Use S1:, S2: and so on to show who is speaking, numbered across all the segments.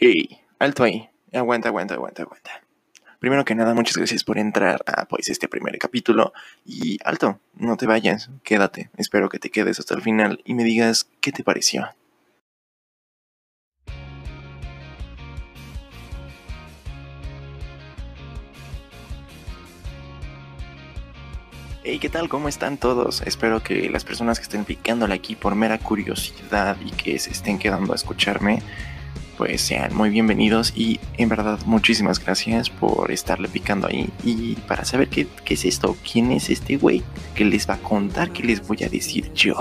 S1: Hey, alto ahí. Aguanta, aguanta, aguanta, aguanta. Primero que nada, muchas gracias por entrar a pues este primer capítulo. Y alto, no te vayas, quédate. Espero que te quedes hasta el final y me digas qué te pareció. Hey, ¿qué tal? ¿Cómo están todos? Espero que las personas que estén picándole aquí por mera curiosidad y que se estén quedando a escucharme pues sean muy bienvenidos y en verdad muchísimas gracias por estarle picando ahí y para saber qué, es esto, quién es este güey, qué les va a contar, qué les voy a decir yo.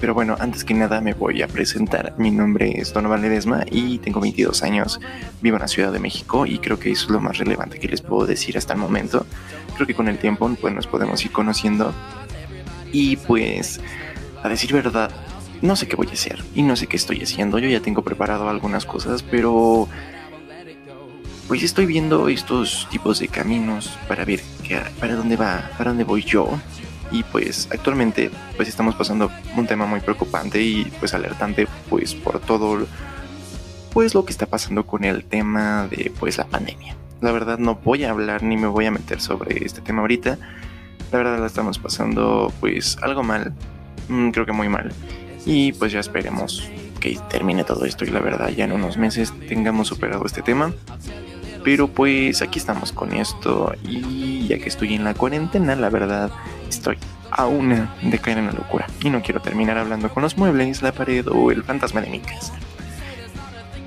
S1: Pero bueno, antes que nada me voy a presentar. Mi nombre es Donovan Ledesma y tengo 22 años. Vivo en la Ciudad de México y creo que eso es lo más relevante que les puedo decir hasta el momento. Creo que con el tiempo pues, nos podemos ir conociendo. Y pues, a decir verdad, no sé qué voy a hacer y no sé qué estoy haciendo. Yo ya tengo preparado algunas cosas, pero pues estoy viendo estos tipos de caminos para ver para dónde va, para dónde voy yo. Y pues actualmente pues estamos pasando un tema muy preocupante y pues alertante pues por todo pues lo que está pasando con el tema de pues la pandemia. La verdad no voy a hablar ni me voy a meter sobre este tema ahorita. La verdad la estamos pasando pues algo mal, mm, creo que muy mal. Y pues ya esperemos que termine todo esto y la verdad ya en unos meses tengamos superado este tema. Pero pues aquí estamos con esto y ya que estoy en la cuarentena, la verdad estoy a una de caer en la locura. Y no quiero terminar hablando con los muebles, la pared o el fantasma de mi casa.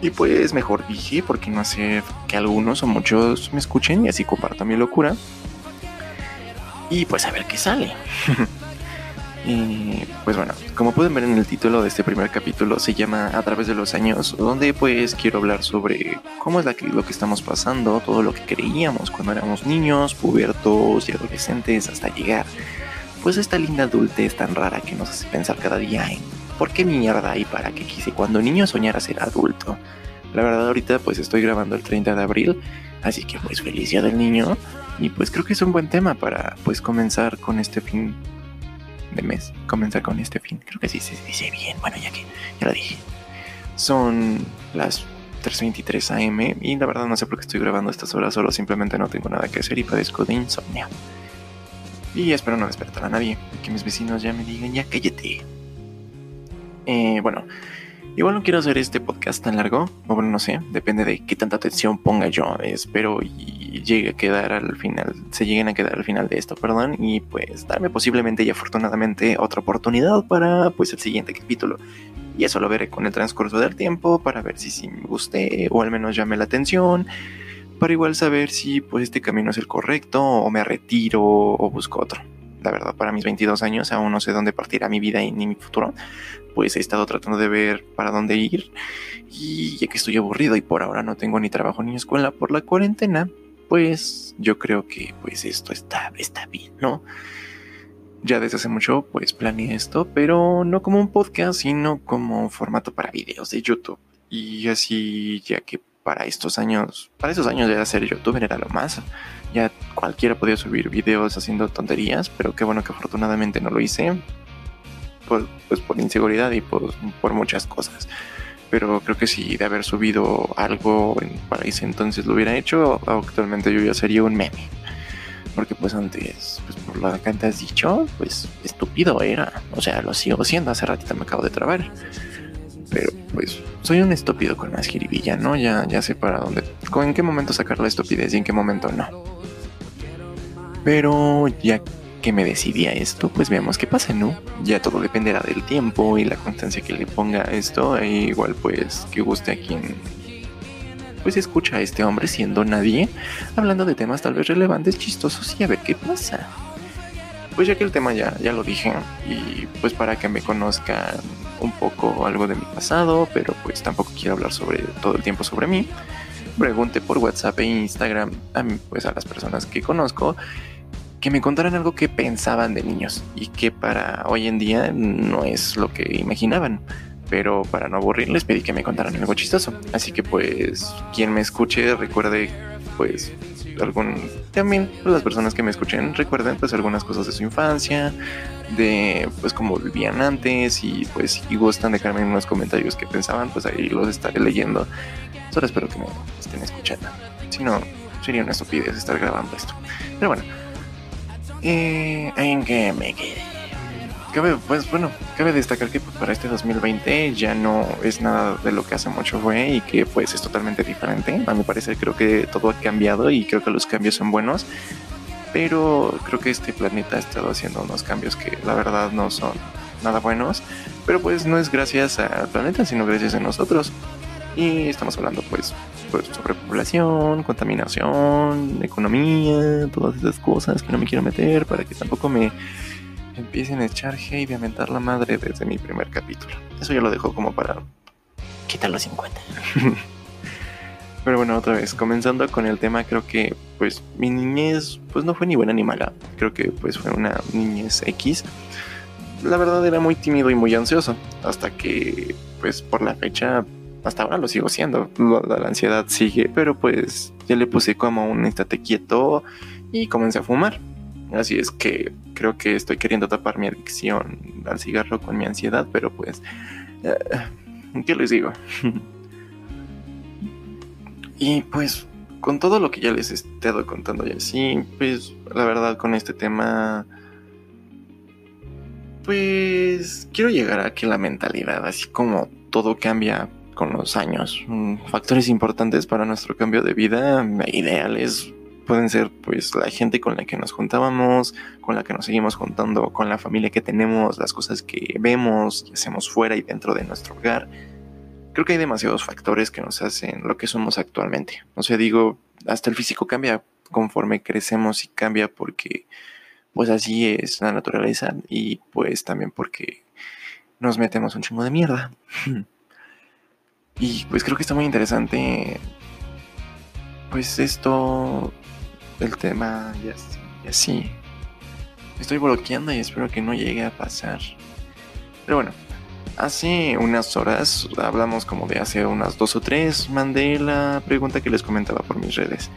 S1: Y pues mejor dije, porque no hacer que algunos o muchos me escuchen y así comparto mi locura. Y pues a ver qué sale. Y pues bueno, como pueden ver en el título de este primer capítulo, se llama A través de los años, donde pues quiero hablar sobre cómo es lo que estamos pasando, todo lo que creíamos cuando éramos niños, pubertos y adolescentes, hasta llegar pues esta linda adultez tan rara que nos hace pensar cada día en por qué mierda y para qué quise cuando niño soñara ser adulto. La verdad ahorita pues estoy grabando el 30 de abril, así que pues feliz día del niño y pues creo que es un buen tema para pues comenzar con este fin de mes comenzar con este fin. Creo que sí se dice bien. Bueno, ya que ya lo dije. Son las 3.23 am y la verdad no sé por qué estoy grabando estas horas, solo simplemente no tengo nada que hacer y padezco de insomnio. Y espero no despertar a nadie que mis vecinos ya me digan ya cállate. Eh, bueno, igual no quiero hacer este podcast tan largo, o bueno, no sé, depende de qué tanta atención ponga yo. Espero y llegue a quedar al final, se lleguen a quedar al final de esto, perdón, y pues darme posiblemente y afortunadamente otra oportunidad para pues el siguiente capítulo. Y eso lo veré con el transcurso del tiempo para ver si, si me guste o al menos llame la atención, para igual saber si pues este camino es el correcto o me retiro o busco otro. La verdad, para mis 22 años aún no sé dónde partirá mi vida ni mi futuro, pues he estado tratando de ver para dónde ir y ya que estoy aburrido y por ahora no tengo ni trabajo ni escuela por la cuarentena, pues yo creo que pues esto está, está bien, ¿no? Ya desde hace mucho pues planeé esto, pero no como un podcast, sino como un formato para videos de YouTube. Y así ya que para estos años, para estos años de hacer youtuber era lo más. Ya cualquiera podía subir videos haciendo tonterías, pero qué bueno que afortunadamente no lo hice. Pues, pues por inseguridad y por, por muchas cosas pero creo que si de haber subido algo en, para ese entonces lo hubiera hecho, actualmente yo ya sería un meme. Porque pues antes, pues por lo que antes has dicho, pues estúpido era. O sea, lo sigo siendo, hace ratito me acabo de trabar. Pero pues soy un estúpido con más jiribilla, ¿no? Ya, ya sé para dónde, en qué momento sacar la estupidez y en qué momento no. Pero ya que me decidí a esto, pues veamos qué pasa, ¿no? Ya todo dependerá del tiempo y la constancia que le ponga esto, e igual pues que guste a quien pues escucha a este hombre siendo nadie, hablando de temas tal vez relevantes, chistosos y a ver qué pasa. Pues ya que el tema ya, ya lo dije, y pues para que me conozcan un poco algo de mi pasado, pero pues tampoco quiero hablar sobre todo el tiempo sobre mí, pregunte por WhatsApp e Instagram a, pues a las personas que conozco que me contaran algo que pensaban de niños y que para hoy en día no es lo que imaginaban. Pero para no aburrirles pedí que me contaran algo chistoso. Así que pues quien me escuche recuerde pues algún también las personas que me escuchen recuerden pues algunas cosas de su infancia, de pues cómo vivían antes y pues si gustan dejarme en unos comentarios que pensaban, pues ahí los estaré leyendo computadora, espero que me estén escuchando. Si no, sería una estupidez estar grabando esto. Pero bueno, eh, ¿en qué me quedé? Cabe, pues bueno, cabe destacar que para este 2020 ya no es nada de lo que hace mucho fue y que pues es totalmente diferente. A mi parecer creo que todo ha cambiado y creo que los cambios son buenos. Pero creo que este planeta ha estado haciendo unos cambios que la verdad no son nada buenos. Pero pues no es gracias al planeta, sino gracias a nosotros. Y estamos hablando pues, pues sobre población, contaminación, economía, todas esas cosas que no me quiero meter para que tampoco me empiecen a echar hate y a mentar la madre desde mi primer capítulo. Eso ya lo dejo como para quitar los 50. Pero bueno, otra vez, comenzando con el tema, creo que pues mi niñez pues no fue ni buena ni mala. Creo que pues fue una niñez X. La verdad era muy tímido y muy ansioso. Hasta que pues por la fecha, hasta ahora lo sigo siendo. La, la ansiedad sigue, pero pues ya le puse como un estate quieto y comencé a fumar. Así es que creo que estoy queriendo tapar mi adicción al cigarro con mi ansiedad, pero pues... Eh, ¿Qué les digo? y pues con todo lo que ya les he estado contando y así, pues la verdad con este tema... Pues quiero llegar a que la mentalidad, así como todo cambia con los años, mm, factores importantes para nuestro cambio de vida, ideales, pueden ser pues la gente con la que nos juntábamos, con la que nos seguimos juntando, con la familia que tenemos, las cosas que vemos y hacemos fuera y dentro de nuestro hogar. Creo que hay demasiados factores que nos hacen lo que somos actualmente. O sea, digo, hasta el físico cambia conforme crecemos y cambia porque pues así es la naturaleza y pues también porque nos metemos un chingo de mierda. y pues creo que está muy interesante pues esto el tema y así, y así. Estoy bloqueando y espero que no llegue a pasar. Pero bueno, hace unas horas, hablamos como de hace unas dos o tres, mandé la pregunta que les comentaba por mis redes.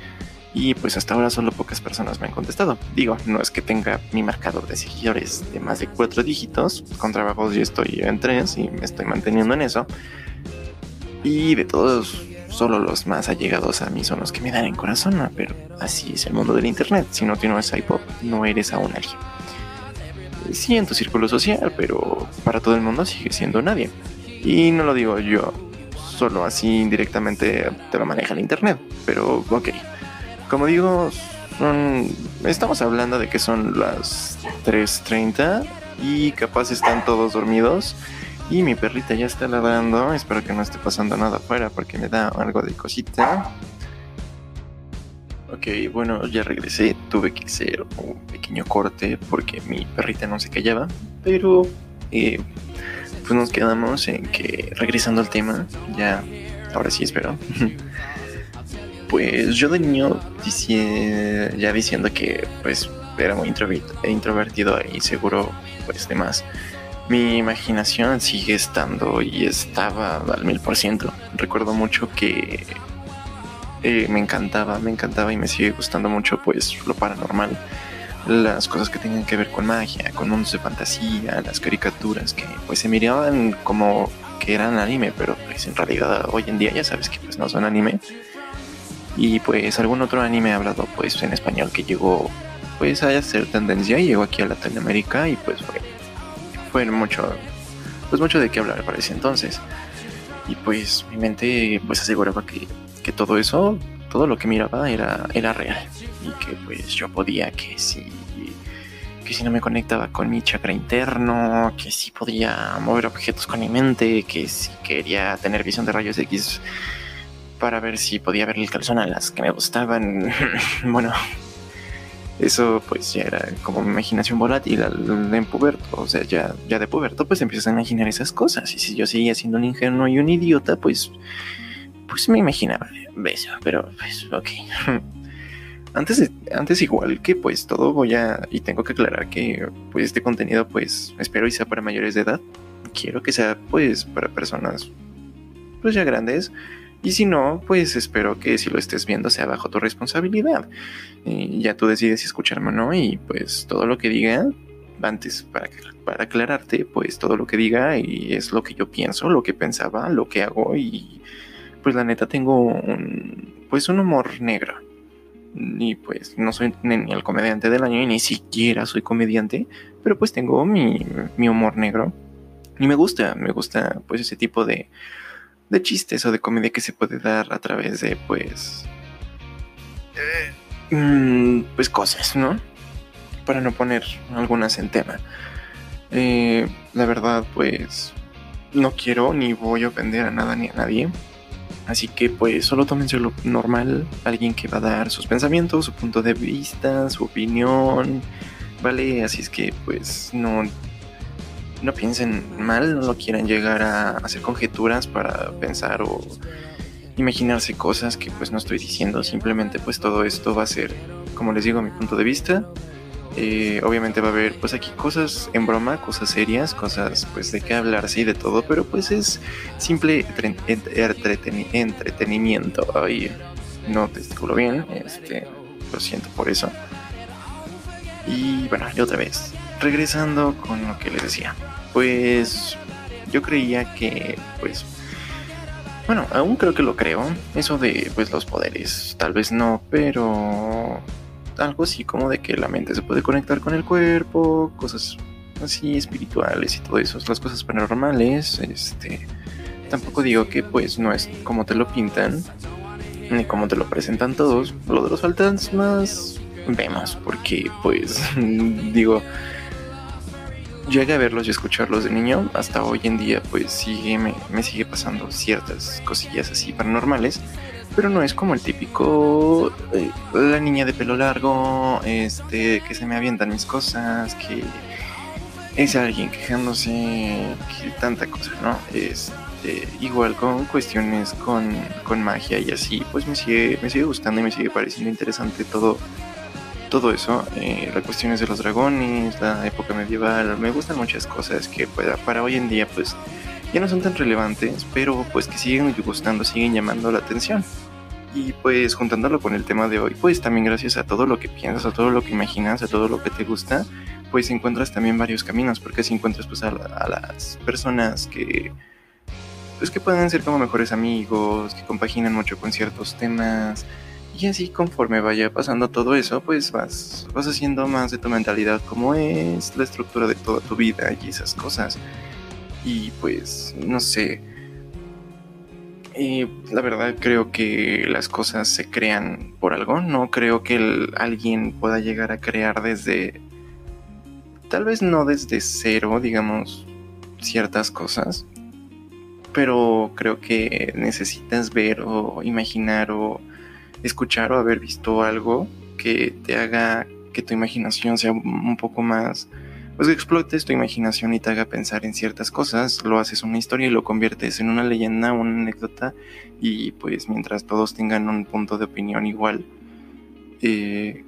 S1: Y pues hasta ahora solo pocas personas me han contestado. Digo, no es que tenga mi marcador de seguidores de más de cuatro dígitos. Con trabajos yo estoy en tres y me estoy manteniendo en eso. Y de todos solo los más allegados a mí son los que me dan en corazón, pero así es el mundo del internet. Si no tienes iPod, no eres aún alguien. Sí, en tu círculo social, pero para todo el mundo sigue siendo nadie. Y no lo digo yo, solo así indirectamente te lo maneja el internet. Pero ok, como digo, son, estamos hablando de que son las 3.30 y capaz están todos dormidos y mi perrita ya está ladrando. Espero que no esté pasando nada afuera porque me da algo de cosita. Ok, bueno, ya regresé. Tuve que hacer un pequeño corte porque mi perrita no se callaba. Pero, eh, pues nos quedamos en que, regresando al tema, ya, ahora sí espero. pues yo de niño ya diciendo que, pues, era muy introvertido y seguro, pues, demás mi imaginación sigue estando y estaba al mil por ciento. Recuerdo mucho que eh, me encantaba, me encantaba y me sigue gustando mucho pues lo paranormal. Las cosas que tengan que ver con magia, con mundos de fantasía, las caricaturas que pues se miraban como que eran anime, pero pues en realidad hoy en día ya sabes que pues no son anime. Y pues algún otro anime hablado pues en español que llegó pues a ser tendencia y llegó aquí a Latinoamérica y pues fue fue mucho, pues mucho de qué hablar para ese entonces. Y pues mi mente pues aseguraba que, que todo eso, todo lo que miraba era, era real. Y que pues yo podía que si, que si no me conectaba con mi chakra interno, que si podía mover objetos con mi mente, que si quería tener visión de rayos X para ver si podía ver el calzón a las que me gustaban. bueno, eso pues ya era como imaginación volátil en puberto, o sea, ya, ya de puberto pues empiezas a imaginar esas cosas y si yo seguía siendo un ingenuo y un idiota pues pues me imaginaba eso, pero pues ok. Antes, antes igual que pues todo voy a y tengo que aclarar que pues este contenido pues espero y sea para mayores de edad. Quiero que sea pues para personas pues ya grandes y si no, pues espero que si lo estés viendo sea bajo tu responsabilidad. Ya tú decides si escucharme o no. Y pues todo lo que diga, antes para, para aclararte, pues todo lo que diga y es lo que yo pienso, lo que pensaba, lo que hago y pues la neta tengo un, pues un humor negro. Y pues no soy ni el comediante del año y ni siquiera soy comediante, pero pues tengo mi, mi humor negro. Y me gusta, me gusta pues ese tipo de, de chistes o de comedia que se puede dar a través de pues... Eh, mm, pues cosas, ¿no? Para no poner algunas en tema. Eh, la verdad pues no quiero ni voy a ofender a nada ni a nadie. Así que pues solo tómense lo normal, alguien que va a dar sus pensamientos, su punto de vista, su opinión, ¿vale? Así es que pues no, no piensen mal, no lo quieran llegar a hacer conjeturas para pensar o imaginarse cosas que pues no estoy diciendo, simplemente pues todo esto va a ser, como les digo, mi punto de vista eh, obviamente va a haber pues aquí cosas en broma, cosas serias, cosas pues de qué hablarse y de todo, pero pues es simple entretenimiento. Ay, no testiculo bien, este, lo siento por eso. Y bueno, y otra vez, regresando con lo que les decía, pues yo creía que pues bueno, aún creo que lo creo. Eso de pues los poderes, tal vez no, pero algo así como de que la mente se puede conectar con el cuerpo, cosas así espirituales y todo eso, las cosas paranormales, este, tampoco digo que pues no es como te lo pintan, ni como te lo presentan todos, lo de los fantasmas vemos, porque pues digo, llegué a verlos y escucharlos de niño, hasta hoy en día pues sigue, me, me sigue pasando ciertas cosillas así paranormales, pero no es como el típico eh, la niña de pelo largo, este, que se me avientan mis cosas, que es alguien quejándose, que tanta cosa, ¿no? Este, igual con cuestiones con, con magia y así, pues me sigue, me sigue gustando y me sigue pareciendo interesante todo, todo eso. Eh, las cuestiones de los dragones, la época medieval, me gustan muchas cosas que para, para hoy en día, pues ya no son tan relevantes, pero pues que siguen gustando, siguen llamando la atención. Y pues juntándolo con el tema de hoy, pues también gracias a todo lo que piensas, a todo lo que imaginas, a todo lo que te gusta, pues encuentras también varios caminos, porque si encuentras pues a, las personas que pues que pueden ser como mejores amigos, que compaginan mucho con ciertos temas, y así conforme vaya pasando todo eso, pues vas, vas haciendo más de tu mentalidad como es la estructura de toda tu vida y esas cosas. Y pues, no sé. Y la verdad creo que las cosas se crean por algo. No creo que alguien pueda llegar a crear desde... Tal vez no desde cero, digamos, ciertas cosas. Pero creo que necesitas ver o imaginar o escuchar o haber visto algo que te haga que tu imaginación sea un poco más pues explotes tu imaginación y te haga pensar en ciertas cosas, lo haces una historia y lo conviertes en una leyenda, una anécdota y pues mientras todos tengan un punto de opinión igual, eh,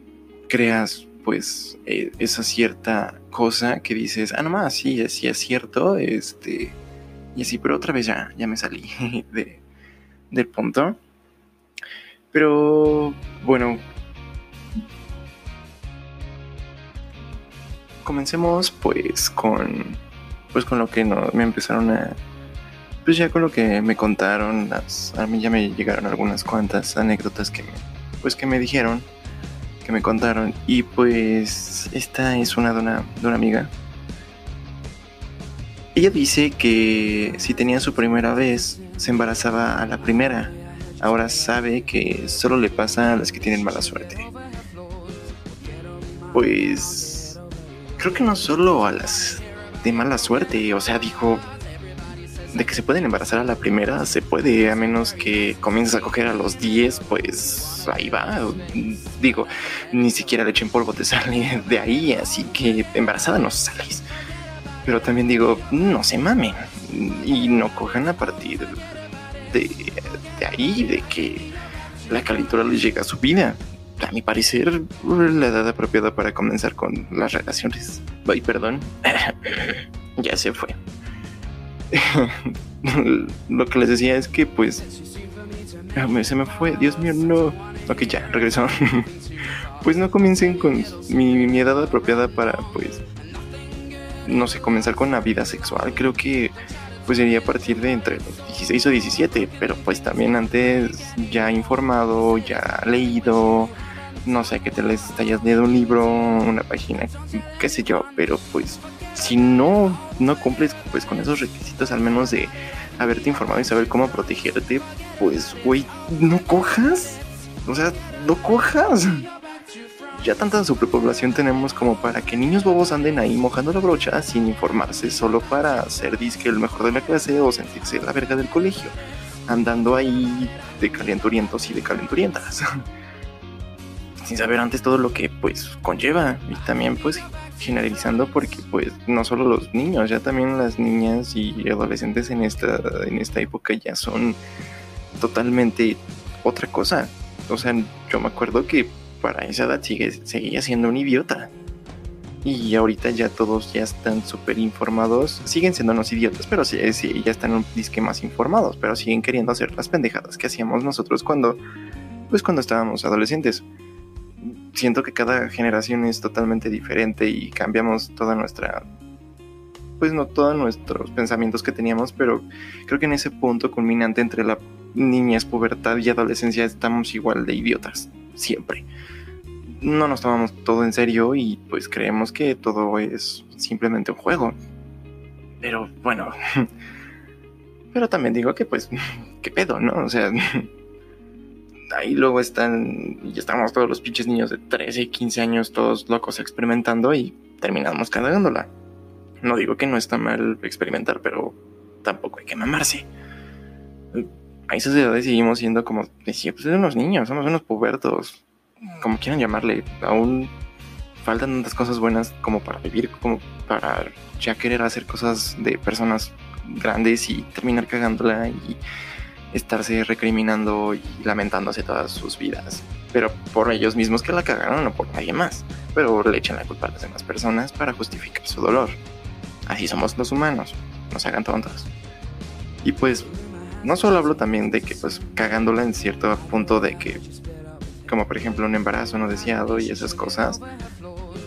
S1: creas pues eh, esa cierta cosa que dices, ah, nomás, sí, sí es cierto, este, y así, pero otra vez ya, ya me salí de, del punto. Pero bueno, comencemos pues con pues con lo que no, me empezaron a pues ya con lo que me contaron las, a mí ya me llegaron algunas cuantas anécdotas que pues que me dijeron que me contaron. Y pues esta es una de una, de una amiga. Ella dice que si tenía su primera vez se embarazaba a la primera ahora sabe que solo le pasa a las que tienen mala suerte pues creo que no solo a las de mala suerte, o sea, dijo de que se pueden embarazar a la primera, se puede, a menos que comiences a coger a los 10, pues ahí va. Digo, ni siquiera leche en polvo te sale de ahí, así que embarazada no sales. Pero también digo, no se mamen y no cojan a partir de, de ahí, de que la calentura les llega a su vida a mi parecer, la edad apropiada para comenzar con las relaciones. Ay, perdón. ya se fue. Lo que les decía es que, pues. Se me fue, Dios mío, no. Ok, ya, regresó. pues no comiencen con mi, mi edad apropiada para, pues. No sé, comenzar con la vida sexual. Creo que pues sería a partir de entre los 16 o 17, pero pues también antes ya informado, ya leído, no sé, que te les hayas leído un libro, una página, qué sé yo, pero pues si no, no cumples pues con esos requisitos al menos de haberte informado y saber cómo protegerte, pues güey, no cojas, o sea, no cojas ya tanta superpoblación tenemos como para que niños bobos anden ahí mojando la brocha sin informarse, solo para ser disque el mejor de la clase o sentirse la verga del colegio, andando ahí de calenturientos y de calenturientas. sin saber antes todo lo que pues conlleva y también pues generalizando porque pues no solo los niños, ya también las niñas y adolescentes en esta en esta época ya son totalmente otra cosa. O sea, yo me acuerdo que para esa edad sigue, seguía siendo un idiota. Y ahorita ya todos ya están súper informados. Siguen siendo unos idiotas, pero sí, sí, ya están un disque más informados. Pero siguen queriendo hacer las pendejadas que hacíamos nosotros cuando, pues cuando estábamos adolescentes. Siento que cada generación es totalmente diferente y cambiamos toda nuestra pues no todos nuestros pensamientos que teníamos, pero creo que en ese punto culminante entre la niñez, pubertad y adolescencia estamos igual de idiotas, siempre no nos tomamos todo en serio y pues creemos que todo es simplemente un juego. Pero bueno, pero también digo que pues, qué pedo, ¿no? O sea, ahí luego están, y estamos todos los pinches niños de 13 y 15 años todos locos experimentando y terminamos cagándola. No digo que no está mal experimentar, pero tampoco hay que mamarse. A esas edades seguimos siendo como, decía, pues unos niños, somos unos pubertos como quieran llamarle, aún faltan tantas cosas buenas como para vivir, como para ya querer hacer cosas de personas grandes y terminar cagándola y estarse recriminando y lamentándose todas sus vidas. Pero por ellos mismos que la cagaron, no por nadie más. Pero le echan la culpa a las demás personas para justificar su dolor. Así somos los humanos, nos hagan tontos. Y pues, no solo hablo también de que pues cagándola en cierto punto de que como por ejemplo un embarazo no deseado y esas cosas,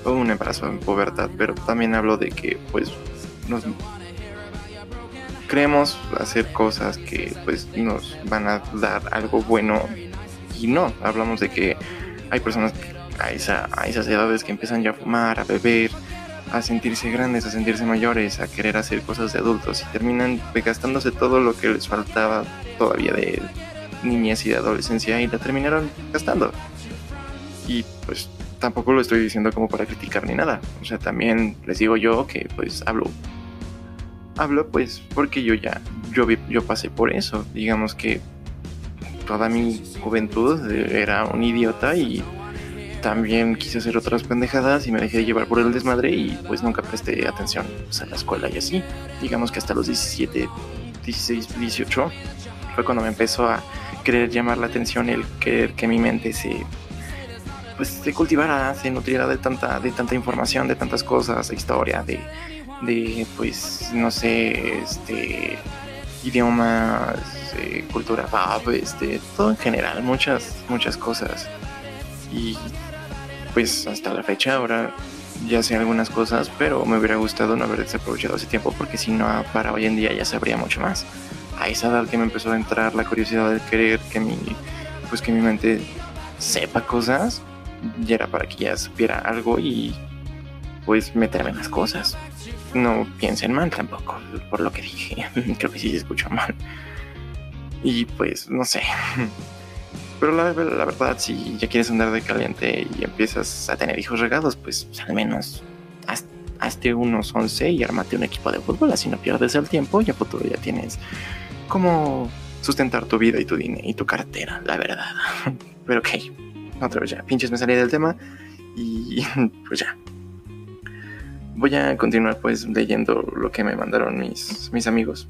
S1: o un embarazo en pubertad, pero también hablo de que pues nos creemos hacer cosas que pues nos van a dar algo bueno y no, hablamos de que hay personas a, esa, a esas edades que empiezan ya a fumar, a beber, a sentirse grandes, a sentirse mayores, a querer hacer cosas de adultos y terminan gastándose todo lo que les faltaba todavía de niñez y de adolescencia y la terminaron gastando. Y pues tampoco lo estoy diciendo como para criticar ni nada. O sea, también les digo yo que pues hablo. Hablo pues porque yo ya, yo, yo pasé por eso. Digamos que toda mi juventud era un idiota y también quise hacer otras pendejadas y me dejé llevar por el desmadre y pues nunca presté atención a la escuela y así. Digamos que hasta los 17, 16, 18 fue cuando me empezó a querer llamar la atención, el querer que mi mente se pues se cultivara, se nutriera de tanta, de tanta información, de tantas cosas, de historia, de, de pues, no sé, este idiomas, eh, cultura pop, este, todo en general, muchas, muchas cosas. Y pues hasta la fecha ahora ya sé algunas cosas, pero me hubiera gustado no haber desaprovechado ese tiempo porque si no, para hoy en día ya sabría mucho más a esa edad que me empezó a entrar la curiosidad de querer que mi, pues que mi mente sepa cosas, ya era para que ya supiera algo y pues meterme en las cosas. No piensen mal tampoco, por lo que dije. Creo que sí se escuchó mal. Y pues, no sé. Pero la, la, verdad, si ya quieres andar de caliente y empiezas a tener hijos regados, pues al menos haz, hazte unos 11 y armate un equipo de fútbol, así no pierdes el tiempo y a futuro ya tienes cómo sustentar tu vida y tu dinero y tu cartera, la verdad. Pero ok, otra vez ya, pinches me salí del tema y pues ya. Voy a continuar pues leyendo lo que me mandaron mis, mis amigos.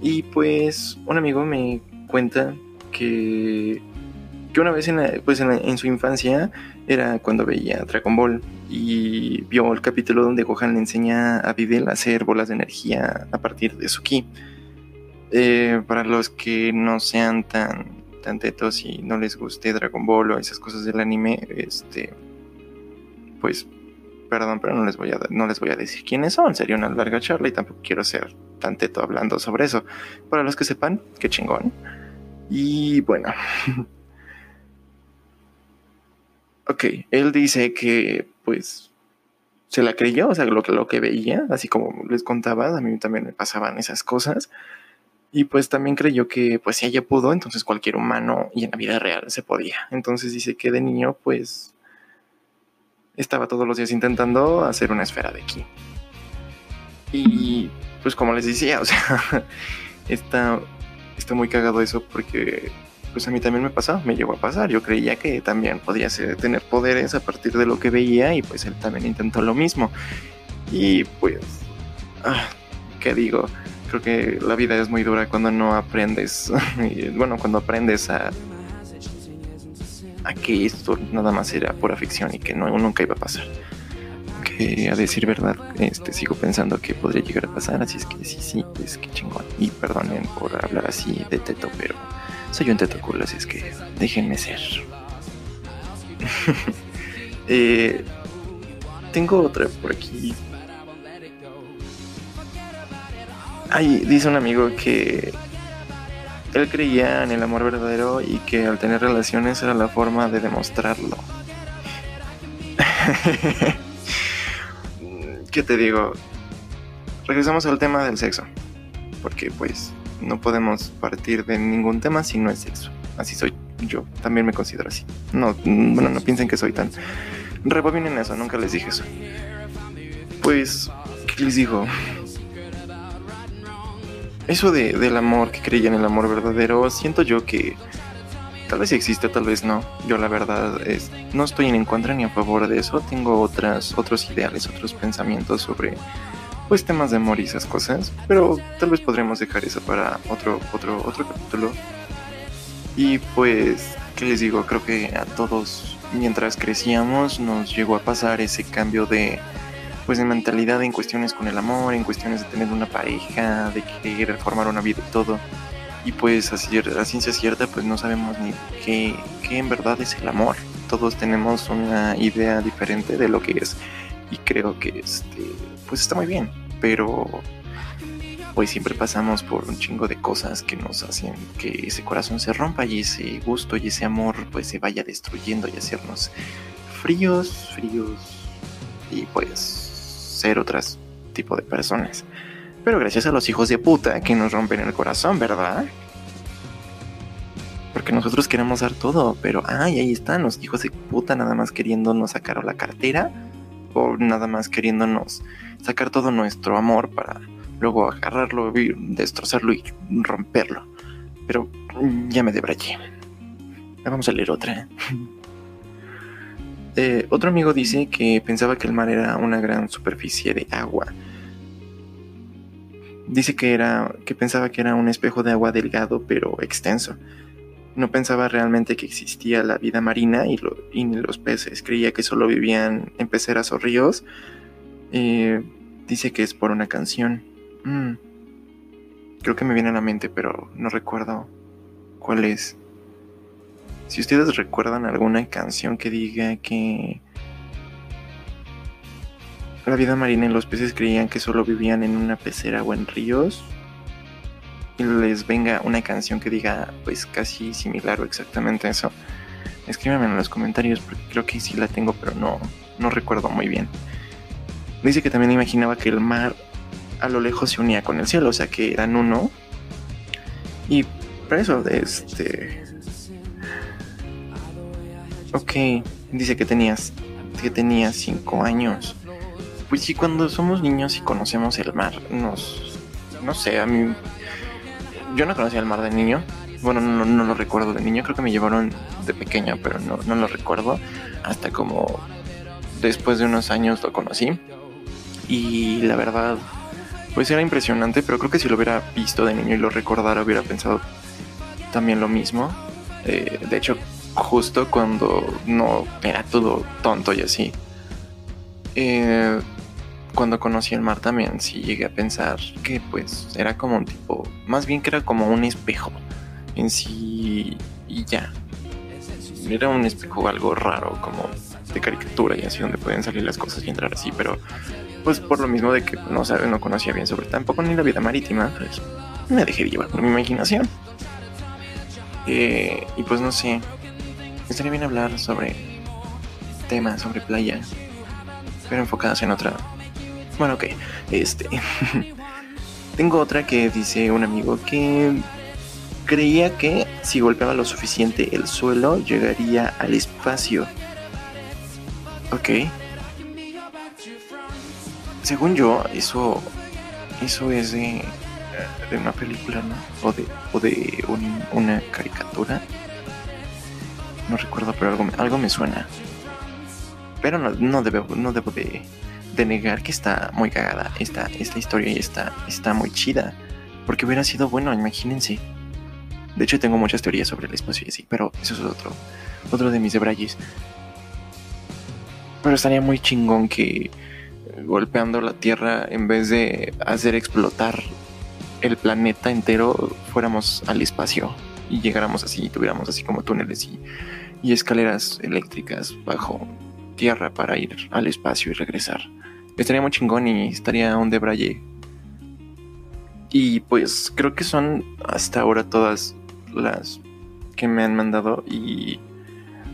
S1: Y pues un amigo me cuenta que, que una vez en, pues en, su infancia era cuando veía Dragon Ball y vio el capítulo donde Gohan le enseña a Videl a hacer bolas de energía a partir de su ki. Eh, para los que no sean tan, tan tetos y no les guste Dragon Ball o esas cosas del anime, este, pues perdón, pero no les voy a, no les voy a decir quiénes son. Sería una larga charla y tampoco quiero ser tan teto hablando sobre eso. Para los que sepan, qué chingón. Y bueno. ok, él dice que pues se la creyó, o sea, lo que, lo que veía, así como les contaba, a mí también me pasaban esas cosas. Y pues también creyó que pues si ella pudo, entonces cualquier humano y en la vida real se podía. Entonces dice que de niño pues estaba todos los días intentando hacer una esfera de aquí. Y pues como les decía, o sea, está, está muy cagado eso porque pues a mí también me pasó, me llegó a pasar. Yo creía que también podía ser, tener poderes a partir de lo que veía y pues él también intentó lo mismo. Y pues, ah, ¿qué digo? Creo que la vida es muy dura cuando no aprendes, bueno, cuando aprendes a, a que esto nada más era pura ficción y que no, nunca iba a pasar. Que a decir verdad, este, sigo pensando que podría llegar a pasar, así es que sí, sí, es que chingón. Y perdonen por hablar así de teto, pero soy un tetocul, así es que déjenme ser. Eh, tengo otra por aquí. Ay, dice un amigo que él creía en el amor verdadero y que al tener relaciones era la forma de demostrarlo. ¿Qué te digo? Regresamos al tema del sexo. Porque pues no podemos partir de ningún tema si no es sexo. Así soy yo, también me considero así. No, bueno, no piensen que soy tan... Rebobinen eso, nunca les dije eso. Pues, ¿qué les digo? Eso de, del amor, que creía en el amor verdadero, siento yo que tal vez existe, tal vez no. Yo la verdad es, no estoy en contra ni a favor de eso. Tengo otras, otros ideales, otros pensamientos sobre pues temas de amor y esas cosas, pero tal vez podremos dejar eso para otro, otro, otro capítulo. Y pues, ¿qué les digo? Creo que a todos, mientras crecíamos, nos llegó a pasar ese cambio de, pues, de mentalidad en cuestiones con el amor, en cuestiones de tener una pareja, de querer formar una vida y todo. Y pues, así, a ciencia cierta, pues no sabemos ni qué, qué en verdad es el amor. Todos tenemos una idea diferente de lo que es. Y creo que este pues está muy bien, pero pues siempre pasamos por un chingo de cosas que nos hacen que ese corazón se rompa y ese gusto y ese amor pues se vaya destruyendo y hacernos fríos, fríos y pues ser otras tipo de personas. Pero gracias a los hijos de puta que nos rompen el corazón, ¿verdad? Porque nosotros queremos dar todo, pero ay, ahí están los hijos de puta nada más queriéndonos sacar la cartera nada más queriéndonos sacar todo nuestro amor para luego agarrarlo destrozarlo y romperlo. Pero ya me debrayé. Vamos a leer otra. Eh, otro amigo dice que pensaba que el mar era una gran superficie de agua. Dice que era que pensaba que era un espejo de agua delgado pero extenso. No pensaba realmente que existía la vida marina y, y ni los peces. Creía que solo vivían en peceras o ríos eh, dice que es por una canción. Mm. Creo que me viene a la mente, pero no recuerdo cuál es. Si ustedes recuerdan alguna canción que diga que la vida marina y los peces creían que solo vivían en una pecera o en ríos, y les venga una canción que diga pues casi similar o exactamente eso, escríbanme en los comentarios porque creo que sí la tengo, pero no, no recuerdo muy bien. Dice que también imaginaba que el mar a lo lejos se unía con el cielo, o sea que eran uno. Y por eso, este. Ok, dice que tenías que tenía cinco años. Pues sí, cuando somos niños y conocemos el mar, nos. No sé, a mí. Yo no conocía el mar de niño. Bueno, no, lo recuerdo de niño. Creo que me llevaron de pequeña, pero no, no lo recuerdo. Hasta como después de unos años lo conocí. Y la verdad, pues era impresionante, pero creo que si lo hubiera visto de niño y lo recordara, hubiera pensado también lo mismo. Eh, de hecho, justo cuando no era todo tonto y así. Eh, cuando conocí el mar también sí llegué a pensar que pues era como un tipo, más bien que era como un espejo en sí y ya. Era un espejo algo raro, como de caricatura y así donde pueden salir las cosas y entrar así, pero pues por lo mismo de que no sabe, no conocía bien sobre tampoco ni la vida marítima, pues me dejé llevar por mi imaginación. Eh, y pues no sé, estaría bien hablar sobre temas, sobre playa, pero enfocadas en otra. Bueno, ok, este. Tengo otra que dice un amigo que creía que si golpeaba lo suficiente el suelo llegaría al espacio. Ok. Según yo, eso, eso es de, de una película, ¿no? O de, o de una caricatura. No recuerdo, pero algo, algo me suena. Pero no, no, debo, no debo de, de, negar que está muy cagada esta, esta historia y está, está muy chida. Porque hubiera sido bueno, imagínense. De hecho, tengo muchas teorías sobre el espacio y así, pero eso es otro, otro de mis debrayes. Pero estaría muy chingón que golpeando la Tierra, en vez de hacer explotar el planeta entero, fuéramos al espacio y llegáramos así, y tuviéramos así como túneles y escaleras eléctricas bajo tierra para ir al espacio y regresar. Estaría muy chingón y estaría un debraye. Y pues creo que son hasta ahora todas las que me han mandado y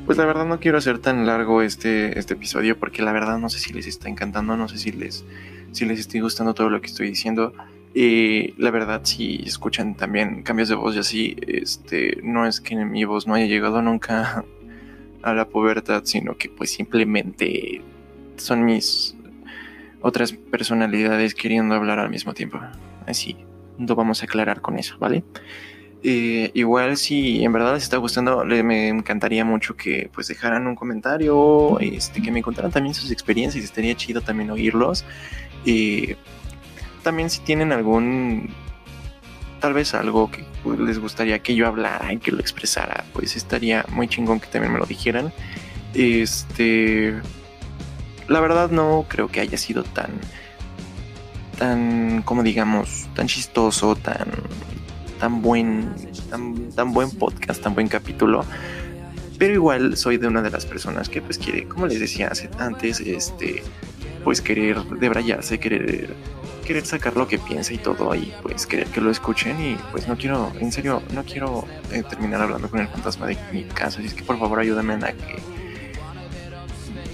S1: pues la verdad no quiero hacer tan largo este, este episodio porque la verdad no sé si les está encantando, no sé si les, si les estoy gustando todo lo que estoy diciendo. Y la verdad, si escuchan también cambios de voz y así, este, no es que mi voz no haya llegado nunca a la pubertad, sino que pues simplemente son mis otras personalidades queriendo hablar al mismo tiempo. Así, no vamos a aclarar con eso, ¿vale? Eh, igual si en verdad les está gustando, me encantaría mucho que pues dejaran un comentario, este, que me contaran también sus experiencias, estaría chido también oírlos. Eh, también si tienen algún, tal vez algo que les gustaría que yo hablara y que lo expresara, pues estaría muy chingón que también me lo dijeran. Este, la verdad no creo que haya sido tan, tan, como digamos, tan chistoso, tan, tan buen, tan, tan buen podcast, tan buen capítulo. Pero igual soy de una de las personas que pues quiere, como les decía antes, este, pues querer debrayarse, querer querer sacar lo que piensa y todo ahí, pues querer que lo escuchen y pues no quiero, en serio, no quiero eh, terminar hablando con el fantasma de mi casa, así es que por favor ayúdame a que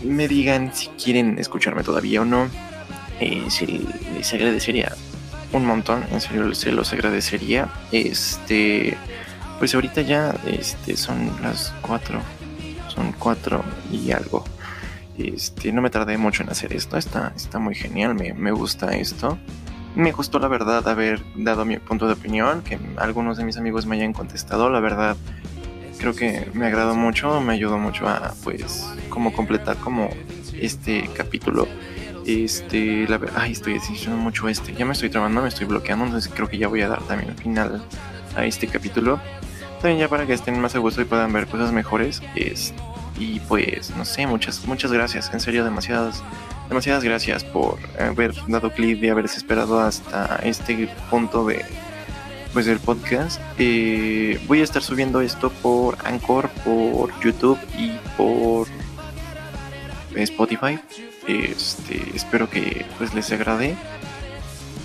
S1: me digan si quieren escucharme todavía o no. Eh, si les agradecería un montón, en serio se los agradecería. Este, pues ahorita ya este, son las 4, son 4 y algo. Este, no me tardé mucho en hacer esto, está, está muy genial, me, me gusta esto. Me gustó la verdad haber dado mi punto de opinión, que algunos de mis amigos me hayan contestado, la verdad creo que me agradó mucho, me ayudó mucho a pues como completar como este capítulo. Este, la ay, estoy diciendo mucho este, ya me estoy trabando, me estoy bloqueando, entonces creo que ya voy a dar también final a este capítulo. También ya para que estén más a gusto y puedan ver cosas mejores. Y pues, no sé, muchas, muchas gracias. En serio, demasiadas, demasiadas gracias por haber dado clic y haberse esperado hasta este punto de del podcast. Eh, voy a estar subiendo esto por Anchor, por YouTube y por Spotify. Este, espero que pues les agrade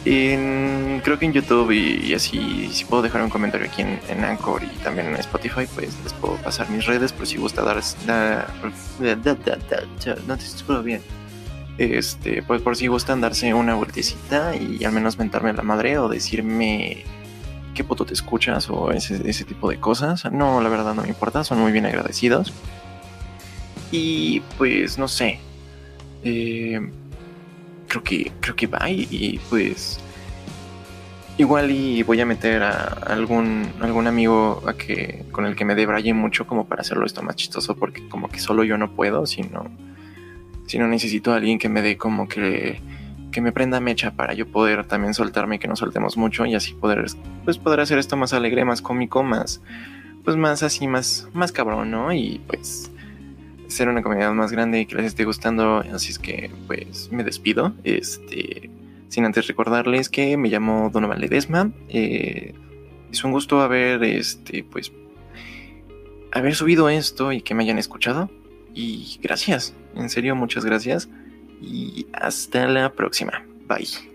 S1: creo que en YouTube y, así, si puedo dejar un comentario aquí en, en, Anchor y también en Spotify, pues les puedo pasar mis redes por si gusta dar, no te escucho bien. Este, pues por si gustan darse una vueltecita y al menos mentarme la madre o decirme qué puto te escuchas o ese, tipo de cosas. No, la verdad no me importa, son muy bien agradecidos. Y pues no sé. Eh, creo que, creo que va y, pues igual y voy a meter a algún, algún amigo a que, con el que me debraye mucho como para hacerlo esto más chistoso porque como que solo yo no puedo, sino, sino necesito a alguien que me dé como que, que me prenda mecha para yo poder también soltarme que no soltemos mucho y así poder, pues poder hacer esto más alegre, más cómico, más, pues más así, más, más cabrón, ¿no? Y pues ser una comunidad más grande y que les esté gustando. Así es que, pues, me despido. Este, sin antes recordarles que me llamo Donovan Ledesma. Eh, es un gusto haber, este, pues, haber subido esto y que me hayan escuchado. Y gracias, en serio, muchas gracias. Y hasta la próxima. Bye.